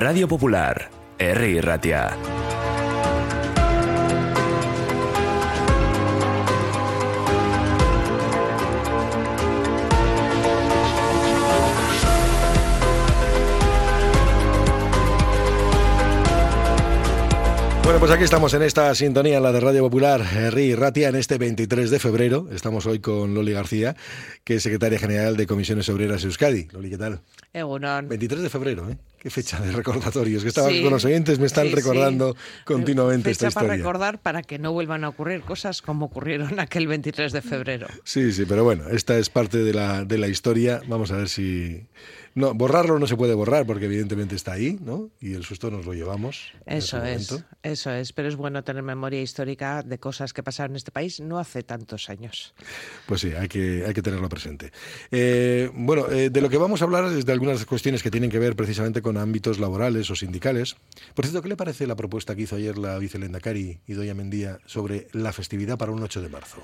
Radio Popular, R. Ratia. Bueno, pues aquí estamos en esta sintonía, la de Radio Popular, RI Ratia, en este 23 de febrero. Estamos hoy con Loli García, que es secretaria general de Comisiones Obreras Euskadi. Loli, ¿qué tal? Egunon. 23 de febrero, ¿eh? Qué fecha de recordatorios. Que estaba con los oyentes, me están recordando continuamente fecha esta historia. para recordar para que no vuelvan a ocurrir cosas como ocurrieron aquel 23 de febrero. Sí, sí, pero bueno, esta es parte de la, de la historia. Vamos a ver si no, borrarlo no se puede borrar porque evidentemente está ahí, ¿no? Y el susto nos lo llevamos. Eso es, eso es. Pero es bueno tener memoria histórica de cosas que pasaron en este país no hace tantos años. Pues sí, hay que, hay que tenerlo presente. Eh, bueno, eh, de lo que vamos a hablar es de algunas cuestiones que tienen que ver precisamente con ámbitos laborales o sindicales. Por cierto, ¿qué le parece la propuesta que hizo ayer la vicelendacari y Doña Mendía sobre la festividad para un 8 de marzo?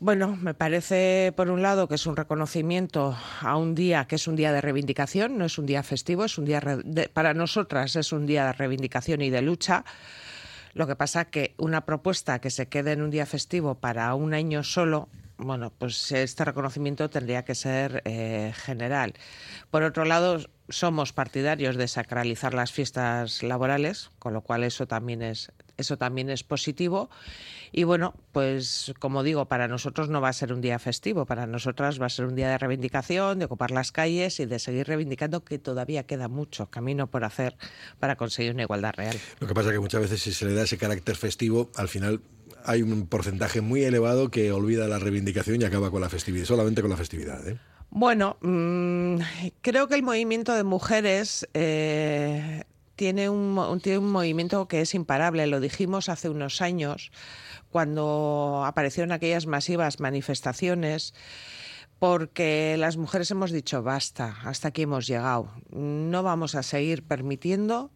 Bueno, me parece, por un lado, que es un reconocimiento a un día que es un día de reivindicación, no es un día festivo, es un día para nosotras es un día de reivindicación y de lucha. Lo que pasa que una propuesta que se quede en un día festivo para un año solo, bueno, pues este reconocimiento tendría que ser eh, general. Por otro lado, somos partidarios de sacralizar las fiestas laborales, con lo cual eso también es eso también es positivo. Y bueno, pues como digo, para nosotros no va a ser un día festivo, para nosotras va a ser un día de reivindicación, de ocupar las calles y de seguir reivindicando que todavía queda mucho camino por hacer para conseguir una igualdad real. Lo que pasa es que muchas veces si se le da ese carácter festivo, al final hay un porcentaje muy elevado que olvida la reivindicación y acaba con la festividad, solamente con la festividad. ¿eh? Bueno, mmm, creo que el movimiento de mujeres eh, tiene, un, tiene un movimiento que es imparable. Lo dijimos hace unos años cuando aparecieron aquellas masivas manifestaciones porque las mujeres hemos dicho basta, hasta aquí hemos llegado. No vamos a seguir permitiendo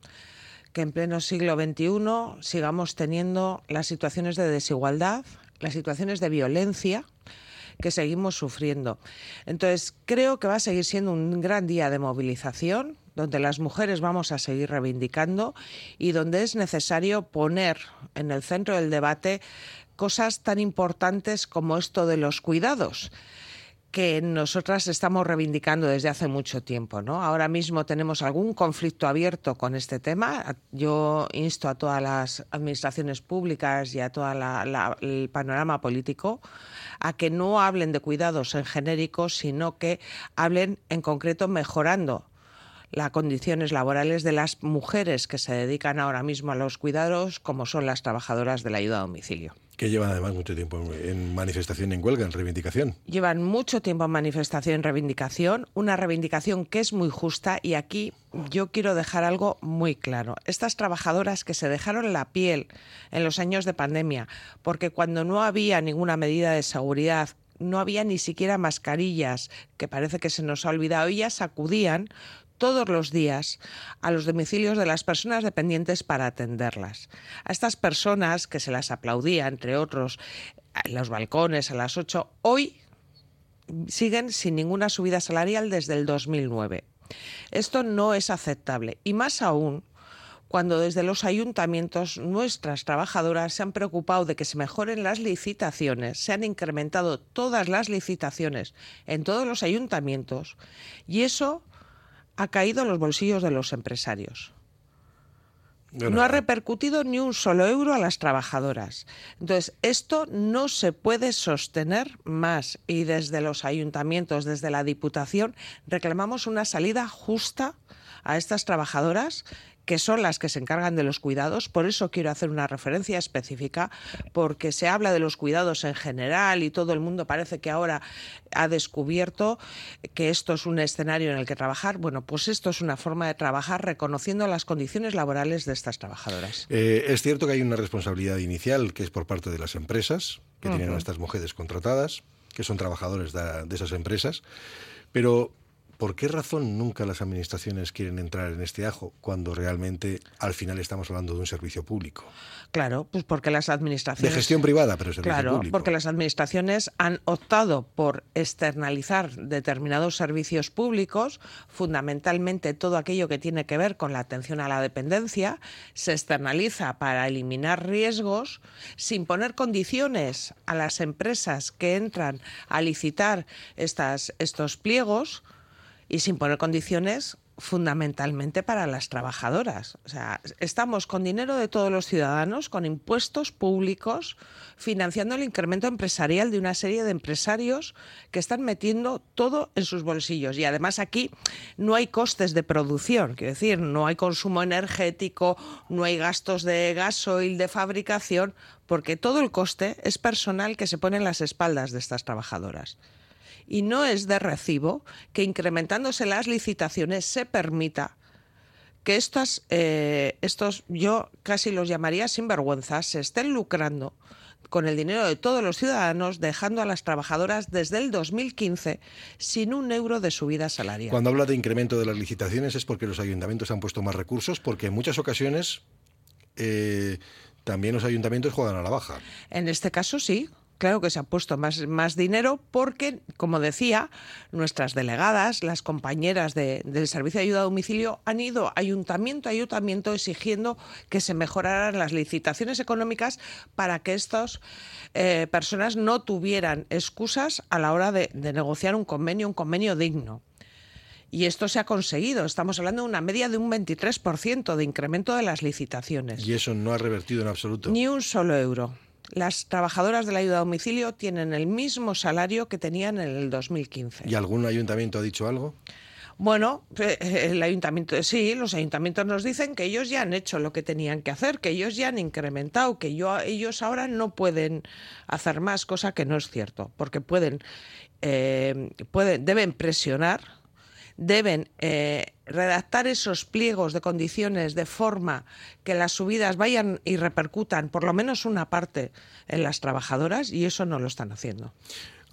que en pleno siglo XXI sigamos teniendo las situaciones de desigualdad, las situaciones de violencia que seguimos sufriendo. Entonces, creo que va a seguir siendo un gran día de movilización, donde las mujeres vamos a seguir reivindicando y donde es necesario poner en el centro del debate cosas tan importantes como esto de los cuidados que nosotras estamos reivindicando desde hace mucho tiempo. ¿no? Ahora mismo tenemos algún conflicto abierto con este tema. Yo insto a todas las administraciones públicas y a todo el panorama político a que no hablen de cuidados en genérico, sino que hablen en concreto mejorando las condiciones laborales de las mujeres que se dedican ahora mismo a los cuidados, como son las trabajadoras de la ayuda a domicilio. Que llevan además mucho tiempo en manifestación, en huelga, en reivindicación. Llevan mucho tiempo en manifestación, en reivindicación, una reivindicación que es muy justa y aquí yo quiero dejar algo muy claro. Estas trabajadoras que se dejaron la piel en los años de pandemia, porque cuando no había ninguna medida de seguridad, no había ni siquiera mascarillas, que parece que se nos ha olvidado, ellas acudían todos los días a los domicilios de las personas dependientes para atenderlas. A estas personas que se las aplaudía, entre otros, en los balcones a las 8, hoy siguen sin ninguna subida salarial desde el 2009. Esto no es aceptable y más aún cuando desde los ayuntamientos nuestras trabajadoras se han preocupado de que se mejoren las licitaciones, se han incrementado todas las licitaciones en todos los ayuntamientos y eso ha caído en los bolsillos de los empresarios. No ha repercutido ni un solo euro a las trabajadoras. Entonces, esto no se puede sostener más y desde los ayuntamientos, desde la Diputación, reclamamos una salida justa a estas trabajadoras que son las que se encargan de los cuidados. Por eso quiero hacer una referencia específica, porque se habla de los cuidados en general y todo el mundo parece que ahora ha descubierto que esto es un escenario en el que trabajar. Bueno, pues esto es una forma de trabajar reconociendo las condiciones laborales de estas trabajadoras. Eh, es cierto que hay una responsabilidad inicial que es por parte de las empresas que tienen a estas mujeres contratadas, que son trabajadores de, de esas empresas, pero ¿Por qué razón nunca las administraciones quieren entrar en este ajo cuando realmente al final estamos hablando de un servicio público? Claro, pues porque las administraciones... De gestión privada, pero servicio claro, público. porque las administraciones han optado por externalizar determinados servicios públicos, fundamentalmente todo aquello que tiene que ver con la atención a la dependencia, se externaliza para eliminar riesgos sin poner condiciones a las empresas que entran a licitar estas, estos pliegos y sin poner condiciones fundamentalmente para las trabajadoras. O sea, estamos con dinero de todos los ciudadanos, con impuestos públicos, financiando el incremento empresarial de una serie de empresarios que están metiendo todo en sus bolsillos. Y además aquí no hay costes de producción, quiero decir, no hay consumo energético, no hay gastos de gasoil, de fabricación, porque todo el coste es personal que se pone en las espaldas de estas trabajadoras y no es de recibo que incrementándose las licitaciones se permita que estas, eh, estos, yo casi los llamaría sinvergüenzas, se estén lucrando con el dinero de todos los ciudadanos, dejando a las trabajadoras desde el 2015 sin un euro de subida salarial. Cuando habla de incremento de las licitaciones es porque los ayuntamientos han puesto más recursos, porque en muchas ocasiones eh, también los ayuntamientos juegan a la baja. En este caso sí, claro que se ha puesto más, más dinero porque, como decía, nuestras delegadas, las compañeras de, del Servicio de Ayuda a Domicilio, han ido ayuntamiento a ayuntamiento exigiendo que se mejoraran las licitaciones económicas para que estas eh, personas no tuvieran excusas a la hora de, de negociar un convenio, un convenio digno. Y esto se ha conseguido. Estamos hablando de una media de un 23% de incremento de las licitaciones. Y eso no ha revertido en absoluto. Ni un solo euro las trabajadoras de la ayuda a domicilio tienen el mismo salario que tenían en el 2015. ¿Y algún ayuntamiento ha dicho algo? Bueno, el ayuntamiento, sí, los ayuntamientos nos dicen que ellos ya han hecho lo que tenían que hacer, que ellos ya han incrementado, que yo, ellos ahora no pueden hacer más, cosa que no es cierto, porque pueden, eh, pueden deben presionar, deben eh, redactar esos pliegos de condiciones de forma que las subidas vayan y repercutan por lo menos una parte en las trabajadoras y eso no lo están haciendo.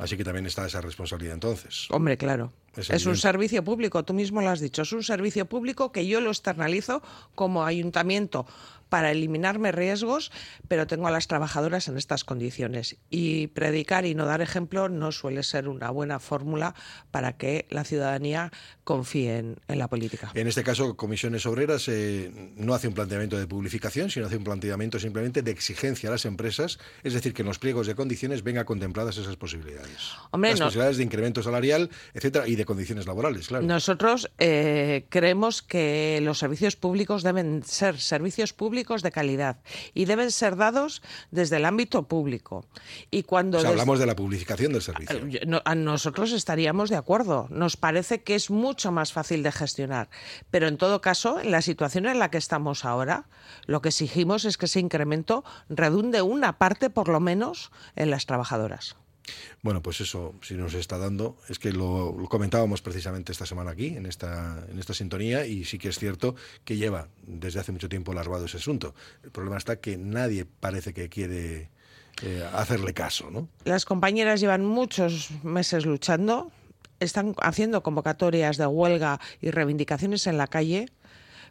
Así que también está esa responsabilidad entonces. Hombre, claro. Es, es, un servicio público, tú mismo lo has dicho, es un servicio público que yo lo externalizo como ayuntamiento para eliminarme riesgos, pero tengo a las trabajadoras en estas condiciones. Y predicar y no dar ejemplo no suele ser una buena fórmula para que la ciudadanía confíe en, en la política. En este caso, Comisiones Obreras eh, no hace un planteamiento de publificación, sino hace un planteamiento simplemente de exigencia a las empresas, es decir, que en los pliegos de condiciones vengan contempladas esas posibilidades. Hombre, las no, posibilidades de incremento salarial, etcétera, y de condiciones laborales, claro. Nosotros eh, creemos que los servicios públicos deben ser servicios públicos de calidad y deben ser dados desde el ámbito público. Y cuando o sea, des... hablamos de la publicación del servicio. No, a nosotros estaríamos de acuerdo. Nos parece que es mucho más fácil de gestionar. Pero en todo caso, en la situación en la que estamos ahora, lo que exigimos es que ese incremento redunde una parte, por lo menos, en las trabajadoras. Bueno, pues eso si nos está dando. Es que lo, comentábamos precisamente esta semana aquí, en esta, en esta sintonía, y sí que es cierto que lleva desde hace mucho tiempo larvado ese asunto. El problema está que nadie parece que quiere eh, hacerle caso, ¿no? Las compañeras llevan muchos meses luchando, están haciendo convocatorias de huelga y reivindicaciones en la calle.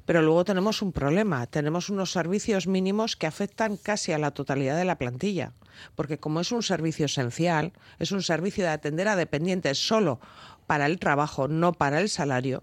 Pero luego tenemos un problema, tenemos unos servicios mínimos que afectan casi a la totalidad de la plantilla, porque como es un servicio esencial, es un servicio de atender a dependientes solo para el trabajo, no para el salario,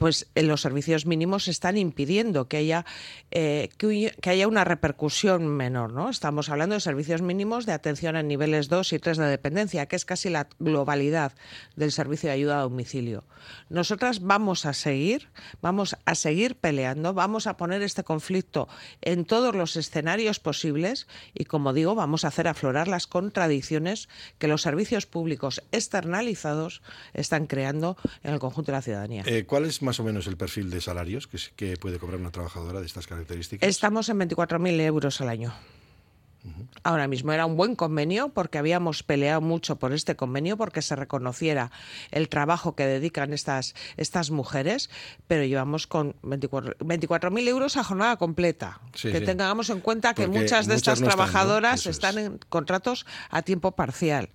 pues en los servicios mínimos están impidiendo que haya, eh, que, haya una repercusión menor. ¿no? Estamos hablando de servicios mínimos de atención en niveles 2 y 3 de dependencia, que es casi la globalidad del servicio de ayuda a domicilio. Nosotras vamos a seguir, vamos a seguir peleando, vamos a poner este conflicto en todos los escenarios posibles y, como digo, vamos a hacer aflorar las contradicciones que los servicios públicos externalizados están creando en el conjunto de la ciudadanía. Eh, ¿Cuál es o menos el perfil de salarios que, que puede cobrar una trabajadora de estas características? Estamos en 24.000 euros al año. Uh -huh. Ahora mismo era un buen convenio porque habíamos peleado mucho por este convenio porque se reconociera el trabajo que dedican estas, estas mujeres, pero llevamos con 24.000 24 euros a jornada completa. Sí, que sí. tengamos en cuenta que muchas de muchas estas no trabajadoras están, ¿no? están en contratos a tiempo parcial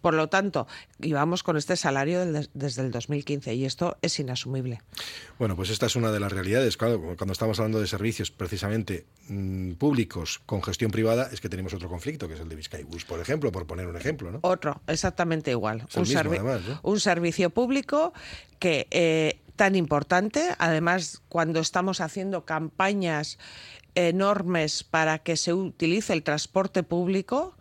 Por lo tanto, íbamos con este salario desde el 2015 y esto es inasumible. Bueno, pues esta es una de las realidades. Cuando, cuando estamos hablando de servicios precisamente mm, públicos con gestión privada, es que tenemos otro conflicto, que es el de Vizcaibus, por ejemplo, por poner un ejemplo. ¿no? Otro, exactamente igual. Un, un, servicio público que eh, tan importante, además cuando estamos haciendo campañas enormes para que se utilice el transporte público,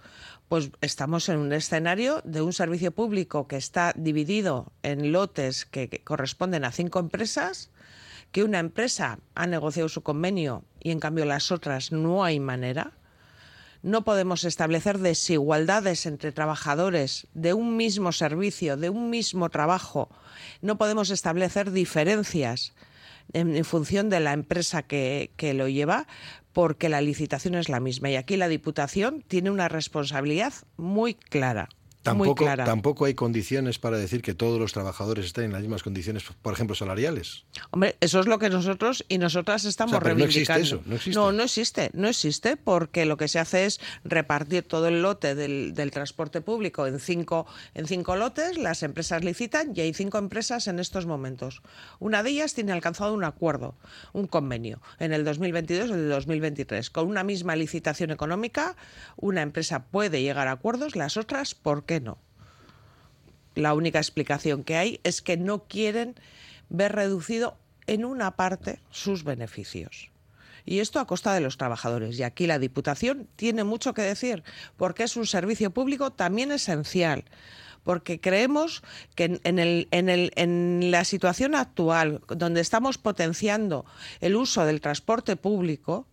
pues estamos en un escenario de un servicio público que está dividido en lotes que, corresponden a cinco empresas, que una empresa ha negociado su convenio y en cambio las otras no hay manera. No podemos establecer desigualdades entre trabajadores de un mismo servicio, de un mismo trabajo. No podemos establecer diferencias en, función de la empresa que, que lo lleva, porque la licitación es la misma. Y aquí la Diputación tiene una responsabilidad muy clara. Tampoco, tampoco hay condiciones para decir que todos los trabajadores estén en las mismas condiciones, por ejemplo, salariales. Hombre, eso es lo que nosotros y nosotras estamos reivindicando. No existe eso, no existe. No, no existe, no existe, porque lo que se hace es repartir todo el lote del, transporte público en cinco, en cinco lotes, las empresas licitan y hay cinco empresas en estos momentos. Una de ellas tiene alcanzado un acuerdo, un convenio, en el 2022 y el 2023. Con una misma licitación económica, una empresa puede llegar a acuerdos, las otras, ¿por no? La única explicación que hay es que no quieren ver reducido en una parte sus beneficios. Y esto a costa de los trabajadores. Y aquí la Diputación tiene mucho que decir, porque es un servicio público también esencial. Porque creemos que en la situación actual, donde estamos potenciando el uso del transporte público,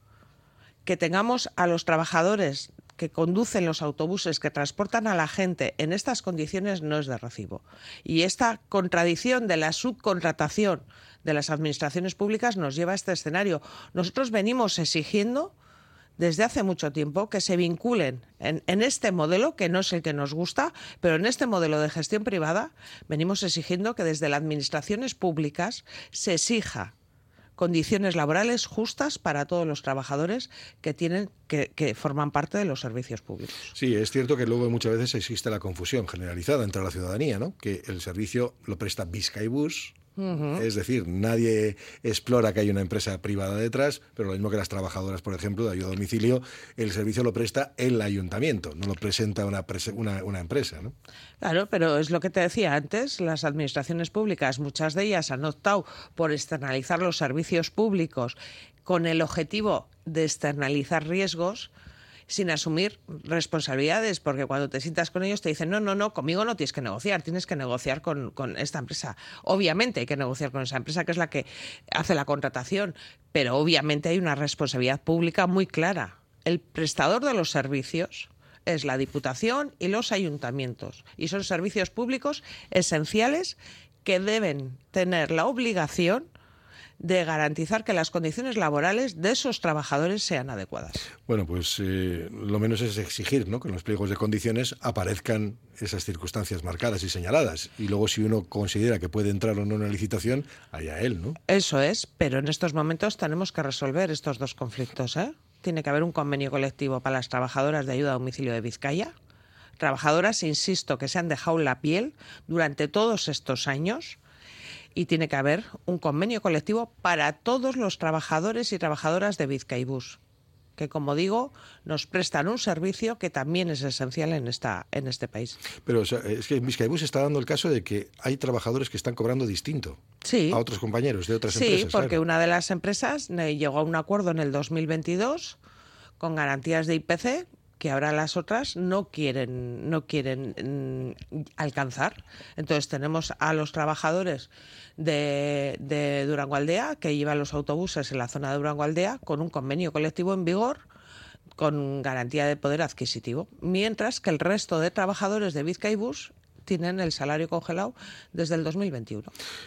que tengamos a los trabajadores que conducen los autobuses que transportan a la gente en estas condiciones no es de recibo. Y esta contradicción de la subcontratación de las administraciones públicas nos lleva a este escenario. Nosotros venimos exigiendo desde hace mucho tiempo que se vinculen en, este modelo, que no es el que nos gusta, pero en este modelo de gestión privada venimos exigiendo que desde las administraciones públicas se exija condiciones laborales justas para todos los trabajadores que tienen que, forman parte de los servicios públicos. Sí, es cierto que luego muchas veces existe la confusión generalizada entre la ciudadanía, ¿no? Que el servicio lo presta Es decir, nadie explora que hay una empresa privada detrás, pero lo mismo que las trabajadoras, por ejemplo, de ayuda a domicilio, el servicio lo presta el ayuntamiento, no lo presenta una, una, empresa. ¿no? Claro, pero es lo que te decía antes, las administraciones públicas, muchas de ellas han optado por externalizar los servicios públicos con el objetivo de externalizar riesgos sin asumir responsabilidades, porque cuando te sientas con ellos te dicen, no, no, no, conmigo no tienes que negociar, tienes que negociar con, con esta empresa. Obviamente hay que negociar con esa empresa, que es la que hace la contratación, pero obviamente hay una responsabilidad pública muy clara. El prestador de los servicios es la Diputación y los ayuntamientos, y son servicios públicos esenciales que deben tener la obligación de garantizar que las condiciones laborales de esos trabajadores sean adecuadas. Bueno, pues eh, lo menos es exigir ¿no? que en los pliegos de condiciones aparezcan esas circunstancias marcadas y señaladas. Y luego si uno considera que puede entrar o no en una licitación, allá él, ¿no? Eso es, pero en estos momentos tenemos que resolver estos dos conflictos. ¿eh? Tiene que haber un convenio colectivo para las trabajadoras de ayuda a domicilio de Vizcaya. Trabajadoras, insisto, que se han dejado la piel durante todos estos años y tiene que haber un convenio colectivo para todos los trabajadores y trabajadoras de Vizcaibus que como digo nos prestan un servicio que también es esencial en esta en este país. Pero es que Vizcaibus está dando el caso de que hay trabajadores que están cobrando distinto a otros compañeros de otras empresas. Sí, porque una de las empresas llegó a un acuerdo en el 2022 con garantías de IPC que ahora las otras no quieren, no quieren mm, alcanzar. Entonces tenemos a los trabajadores de, de Durango Aldea que llevan los autobuses en la zona de Durango Aldea con un convenio colectivo en vigor con garantía de poder adquisitivo, mientras que el resto de trabajadores de Vizcaibus tienen el salario congelado desde el 2021.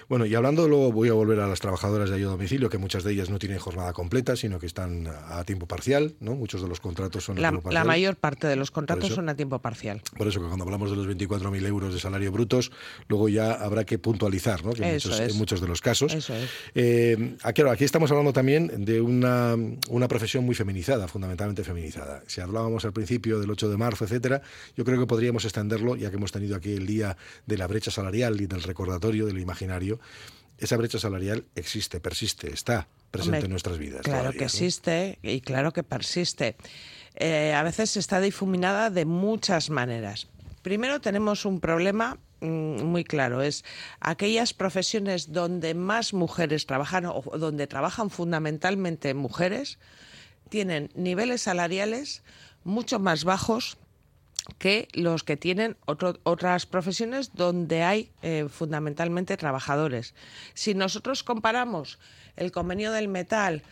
Bueno, y hablando, luego voy a volver a las trabajadoras de ayuda a domicilio, que muchas de ellas no tienen jornada completa, sino que están a tiempo parcial, ¿no? Muchos de los contratos son a La, tiempo la parcial. mayor parte de los contratos eso- son a tiempo parcial. Por eso que cuando hablamos de los 24.000 euros de salario brutos, luego ya habrá que puntualizar, ¿no? Que en, muchos, es. en muchos de los casos. Eso es. Eh, aquí, aquí estamos hablando también de una, una profesión muy feminizada, fundamentalmente feminizada. Si hablábamos al principio del 8 de marzo, etcétera, yo creo que podríamos extenderlo, ya que hemos tenido aquí el día de la brecha salarial y del recordatorio del imaginario. Esa brecha salarial existe, persiste, está presente Hombre, en nuestras vidas. Claro todavía, que ¿no? existe y claro que persiste. Eh, a veces está difuminada de muchas maneras. Primero tenemos un problema mm, muy claro, es aquellas profesiones donde más mujeres trabajan o donde trabajan fundamentalmente mujeres, tienen niveles salariales mucho más bajos que los que tienen otras profesiones donde hay eh, fundamentalmente trabajadores. Si nosotros comparamos el convenio del metal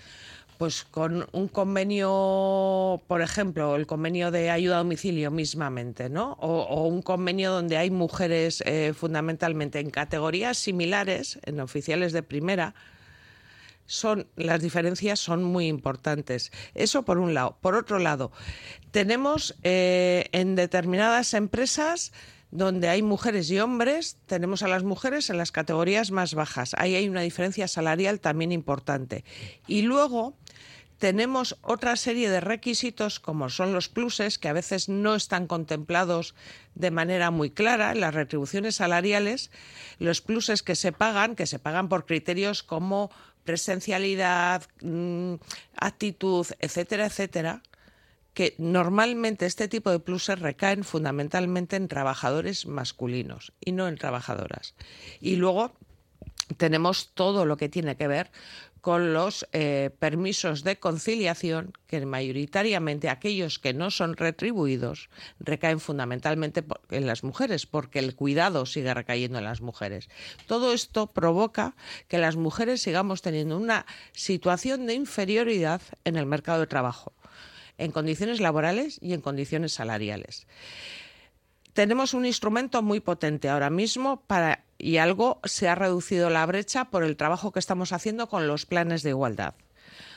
pues con un convenio, por ejemplo, el convenio de ayuda a domicilio mismamente, ¿no? O, o un convenio donde hay mujeres eh, fundamentalmente en categorías similares, en oficiales de primera, son las diferencias son muy importantes. Eso por un lado. Por otro lado, tenemos eh, en determinadas empresas donde hay mujeres y hombres, tenemos a las mujeres en las categorías más bajas. Ahí hay una diferencia salarial también importante. Y luego tenemos otra serie de requisitos como son los pluses que a veces no están contemplados de manera muy clara en las retribuciones salariales, los pluses que se pagan, que se pagan por criterios como presencialidad, mm, actitud, etcétera, etcétera, que normalmente este tipo de pluses recaen fundamentalmente en trabajadores masculinos y no en trabajadoras. Y luego tenemos todo lo que tiene que ver con los eh, permisos de conciliación, que mayoritariamente aquellos que no son retribuidos recaen fundamentalmente en las mujeres, porque el cuidado sigue recayendo en las mujeres. Todo esto provoca que las mujeres sigamos teniendo una situación de inferioridad en el mercado de trabajo, en condiciones laborales y en condiciones salariales tenemos un instrumento muy potente ahora mismo para y algo se ha reducido la brecha por el trabajo que estamos haciendo con los planes de igualdad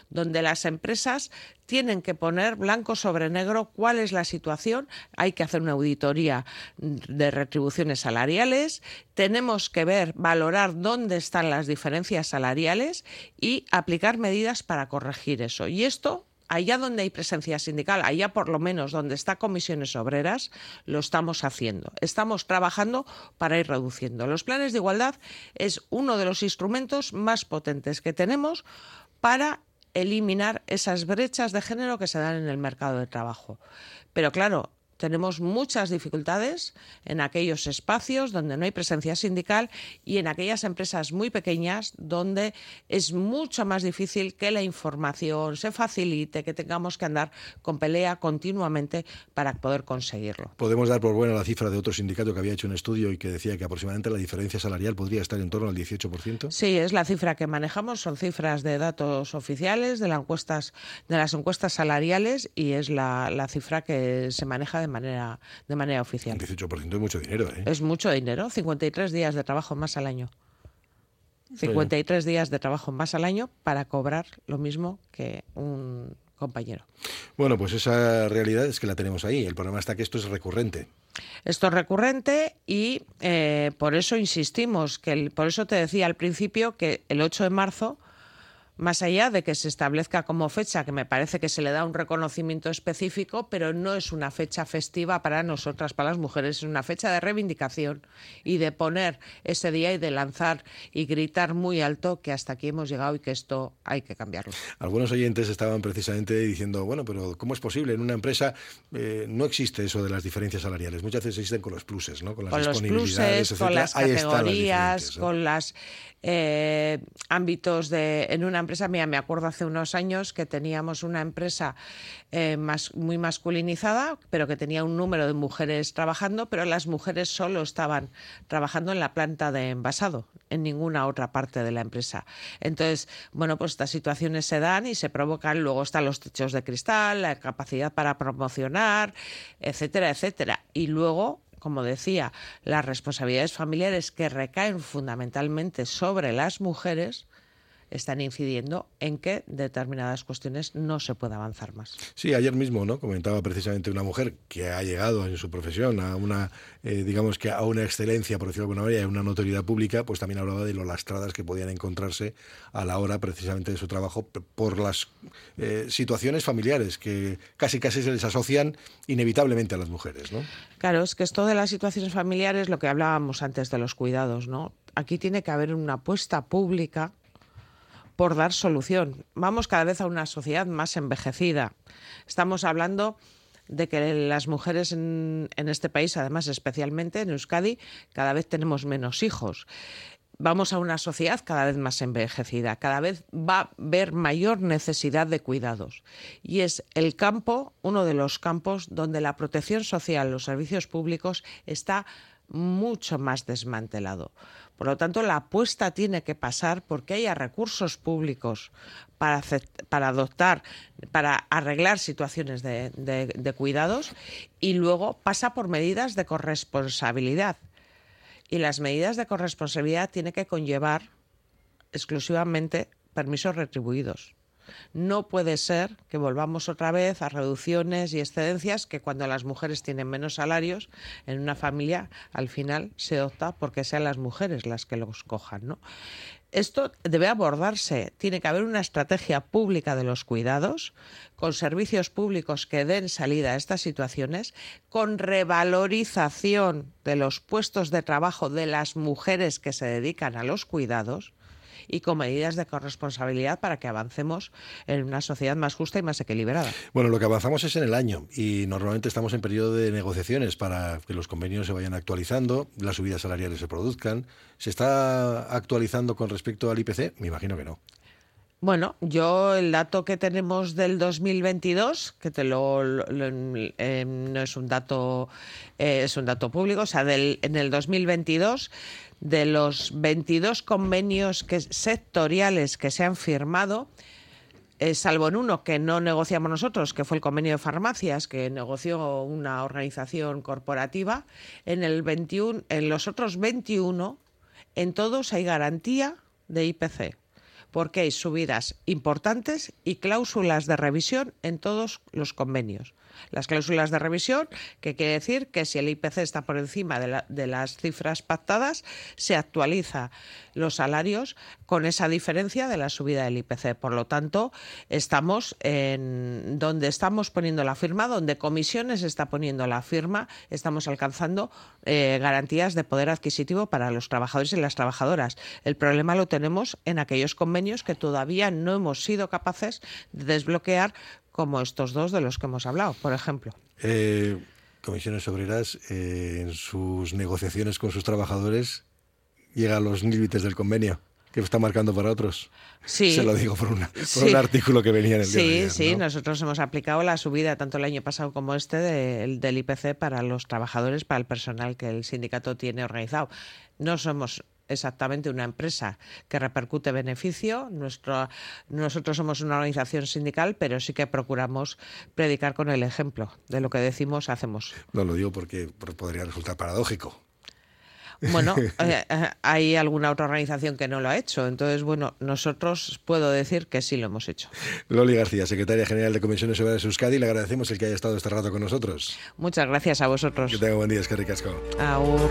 donde las empresas tienen que poner blanco sobre negro cuál es la situación, hay que hacer una auditoría de retribuciones salariales, tenemos que ver, valorar dónde están las diferencias salariales y aplicar medidas para corregir eso. Y esto allá donde hay presencia sindical, allá por lo menos donde está comisiones obreras, lo estamos haciendo. Estamos trabajando para ir reduciendo. Los planes de igualdad es uno de los instrumentos más potentes que tenemos para eliminar esas brechas de género que se dan en el mercado de trabajo. Pero claro, tenemos muchas dificultades en aquellos espacios donde no hay presencia sindical y en aquellas empresas muy pequeñas donde es mucho más difícil que la información se facilite, que tengamos que andar con pelea continuamente para poder conseguirlo. Podemos dar por buena la cifra de otro sindicato que había hecho un estudio y que decía que aproximadamente la diferencia salarial podría estar en torno al 18%. Sí, es la cifra que manejamos, son cifras de datos oficiales de, las encuestas, de las encuestas salariales y es la, la cifra que se maneja de manera, de manera oficial. Un 18% es mucho dinero, ¿eh? Es mucho dinero, 53 días de trabajo más al año. 53 días de trabajo más al año para cobrar lo mismo que un compañero. Bueno, pues esa realidad es que la tenemos ahí. El problema está que esto es recurrente. Esto es recurrente y eh, por eso insistimos, que el- por eso te decía al principio que el 8 de marzo, más allá de que se establezca como fecha, que me parece que se le da un reconocimiento específico, pero no es una fecha festiva para nosotras, para las mujeres, es una fecha de reivindicación y de poner ese día y de lanzar y gritar muy alto que hasta aquí hemos llegado y que esto hay que cambiarlo. Algunos oyentes estaban precisamente diciendo, bueno, pero ¿cómo es posible? En una empresa eh, no existe eso de las diferencias salariales. Muchas veces existen con los pluses, ¿no? Con las con los disponibilidades, pluses, con las categorías, ¿eh? con eh, ámbitos de en una empresa. Mira, me acuerdo hace unos años que teníamos una empresa eh, muy masculinizada, pero que tenía un número de mujeres trabajando, pero las mujeres solo estaban trabajando en la planta de envasado, en ninguna otra parte de la empresa. Entonces, bueno, pues estas situaciones se dan y se provocan. Luego están los techos de cristal, la capacidad para promocionar, etcétera, etcétera. Y luego como decía, las responsabilidades familiares que recaen fundamentalmente sobre las mujeres, están incidiendo en que determinadas cuestiones no se puede avanzar más. Sí, ayer mismo, ¿no? Comentaba precisamente una mujer que ha llegado en su profesión a una, eh, digamos que a una excelencia, por decirlo de alguna manera, y a una notoriedad pública, pues también hablaba de lo lastradas que podían encontrarse a la hora precisamente de su trabajo por las eh, situaciones familiares que casi casi se les asocian inevitablemente a las mujeres, ¿no? Claro, es que esto de las situaciones familiares, lo que hablábamos antes de los cuidados, ¿no? Aquí tiene que haber una apuesta pública por dar solución. Vamos cada vez a una sociedad más envejecida. Estamos hablando de que las mujeres en, este país, además especialmente en Euskadi, cada vez tenemos menos hijos. Vamos a una sociedad cada vez más envejecida, cada vez va a haber mayor necesidad de cuidados. Y es el campo, uno de los campos donde la protección social, los servicios públicos, está mucho más desmantelado. Por lo tanto, la apuesta tiene que pasar porque haya recursos públicos para, para adoptar, para arreglar situaciones de, de cuidados y luego pasa por medidas de corresponsabilidad. Y las medidas de corresponsabilidad tienen que conllevar exclusivamente permisos retribuidos. No puede ser que volvamos otra vez a reducciones y excedencias que cuando las mujeres tienen menos salarios en una familia al final se opta porque sean las mujeres las que los cojan. Esto debe abordarse. Tiene que haber una estrategia pública de los cuidados, con servicios públicos que den salida a estas situaciones, con revalorización de los puestos de trabajo de las mujeres que se dedican a los cuidados y con medidas de corresponsabilidad para que avancemos en una sociedad más justa y más equilibrada. Bueno, lo que avanzamos es en el año y normalmente estamos en periodo de negociaciones para que los convenios se vayan actualizando, las subidas salariales se produzcan. ¿Se está actualizando con respecto al IPC? Me imagino que no. Bueno, yo el dato que tenemos del 2022, que te lo, eh, no es un dato eh, es un dato público, o sea, del, en el 2022 de los 22 convenios que, sectoriales que se han firmado, eh, salvo en uno que no negociamos nosotros, que fue el convenio de farmacias, que negoció una organización corporativa, en, el 21, en los otros 21, en todos hay garantía de IPC porque hay subidas importantes y cláusulas de revisión en todos los convenios. Las cláusulas de revisión, que quiere decir que si el IPC está por encima de, las cifras pactadas, se actualiza los salarios con esa diferencia de la subida del IPC. Por lo tanto, estamos en donde estamos poniendo la firma, donde comisiones está poniendo la firma, estamos alcanzando eh, garantías de poder adquisitivo para los trabajadores y las trabajadoras. El problema lo tenemos en aquellos convenios que todavía no hemos sido capaces de desbloquear como estos dos de los que hemos hablado, por ejemplo. Eh, comisiones Obreras, eh, en sus negociaciones con sus trabajadores, llega a los límites del convenio que está marcando para otros. Sí. Se lo digo por, un artículo que venía en el sí, día Sí, sí, nosotros hemos aplicado la subida tanto el año pasado como este del IPC para los trabajadores, para el personal que el sindicato tiene organizado. No somos exactamente una empresa que repercute beneficio. Nuestro, nosotros somos una organización sindical, pero sí que procuramos predicar con el ejemplo de lo que decimos, hacemos. No lo digo porque podría resultar paradójico. Bueno, eh, eh, hay alguna otra organización que no lo ha hecho. Entonces, bueno, nosotros puedo decir que sí lo hemos hecho. Loli García, secretaria general de Comisiones Obreras Euskadi, le agradecemos el que haya estado este rato con nosotros. Muchas gracias a vosotros. Que tenga buen día, es que ricasco. Aur.